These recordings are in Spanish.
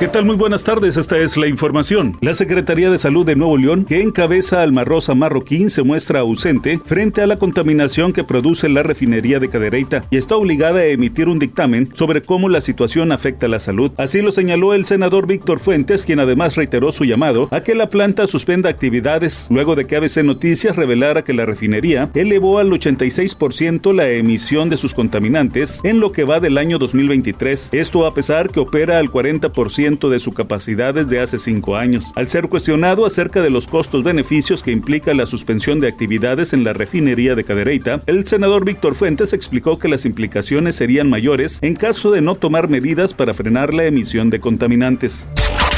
¿Qué tal? Muy buenas tardes, esta es la información. La Secretaría de Salud de Nuevo León, que encabeza al Marrosa Marroquín, se muestra ausente frente a la contaminación que produce la refinería de Cadereyta y está obligada a emitir un dictamen sobre cómo la situación afecta a la salud. Así lo señaló el senador Víctor Fuentes, quien además reiteró su llamado a que la planta suspenda actividades luego de que ABC Noticias revelara que la refinería elevó al 86% la emisión de sus contaminantes en lo que va del año 2023. Esto a pesar que opera al 40% de su capacidad desde hace cinco años. Al ser cuestionado acerca de los costos-beneficios que implica la suspensión de actividades en la refinería de Cadereyta, el senador Víctor Fuentes explicó que las implicaciones serían mayores en caso de no tomar medidas para frenar la emisión de contaminantes.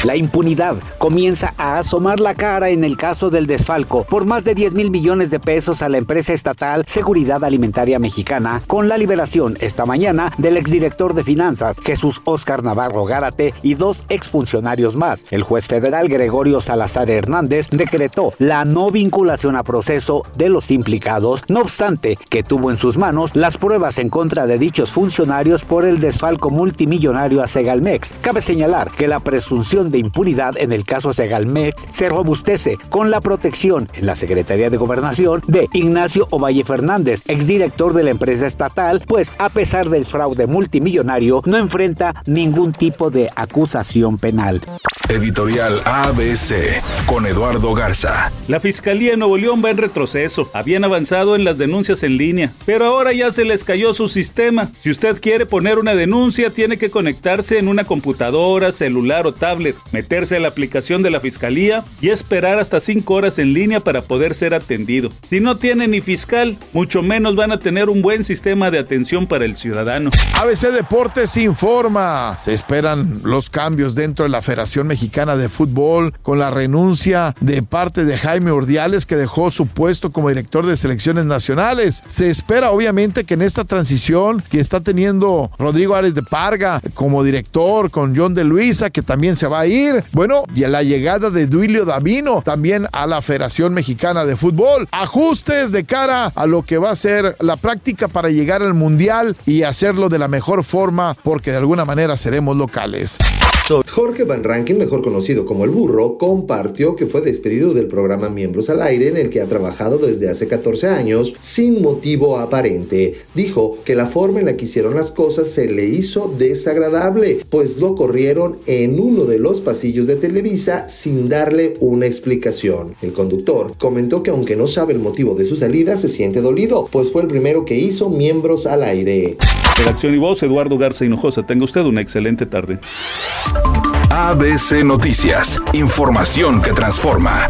La impunidad comienza a asomar la cara en el caso del desfalco por más de 10 mil millones de pesos a la empresa estatal Seguridad Alimentaria Mexicana con la liberación esta mañana del exdirector de finanzas Jesús Óscar Navarro Gárate y dos exfuncionarios más. El juez federal Gregorio Salazar Hernández decretó la no vinculación a proceso de los implicados, no obstante que tuvo en sus manos las pruebas en contra de dichos funcionarios por el desfalco multimillonario a Segalmex. Cabe señalar que la presunción de impunidad en el caso Segalmex se robustece con la protección en la Secretaría de Gobernación de Ignacio Ovalle Fernández, exdirector de la empresa estatal, pues a pesar del fraude multimillonario no enfrenta ningún tipo de acusación penal. Editorial ABC con Eduardo Garza. La Fiscalía de Nuevo León va en retroceso. Habían avanzado en las denuncias en línea, pero ahora ya se les cayó su sistema. Si usted quiere poner una denuncia, tiene que conectarse en una computadora, celular o tablet, meterse a la aplicación de la Fiscalía y esperar hasta 5 horas en línea para poder ser atendido. Si no tiene ni fiscal, mucho menos van a tener un buen sistema de atención para el ciudadano. ABC Deportes informa. Se esperan los cambios dentro de la Federación Mexicana de Fútbol con la renuncia de parte de Jaime Ordiales que dejó su puesto como director de selecciones nacionales. Se espera obviamente que en esta transición que está teniendo Rodrigo Ares de Parga como director con John de Luisa que también se va ir. Bueno, y a la llegada de Duilio Davino también a la Federación Mexicana de Fútbol. Ajustes de cara a lo que va a ser la práctica para llegar al Mundial y hacerlo de la mejor forma porque de alguna manera seremos locales. Jorge Van Rankin, mejor conocido como el burro, compartió que fue despedido del programa Miembros al Aire en el que ha trabajado desde hace 14 años sin motivo aparente. Dijo que la forma en la que hicieron las cosas se le hizo desagradable, pues lo corrieron en uno de los pasillos de Televisa sin darle una explicación. El conductor comentó que aunque no sabe el motivo de su salida, se siente dolido, pues fue el primero que hizo Miembros al Aire. Redacción y voz, Eduardo Garza Hinojosa. Tenga usted una excelente tarde. ABC Noticias, información que transforma.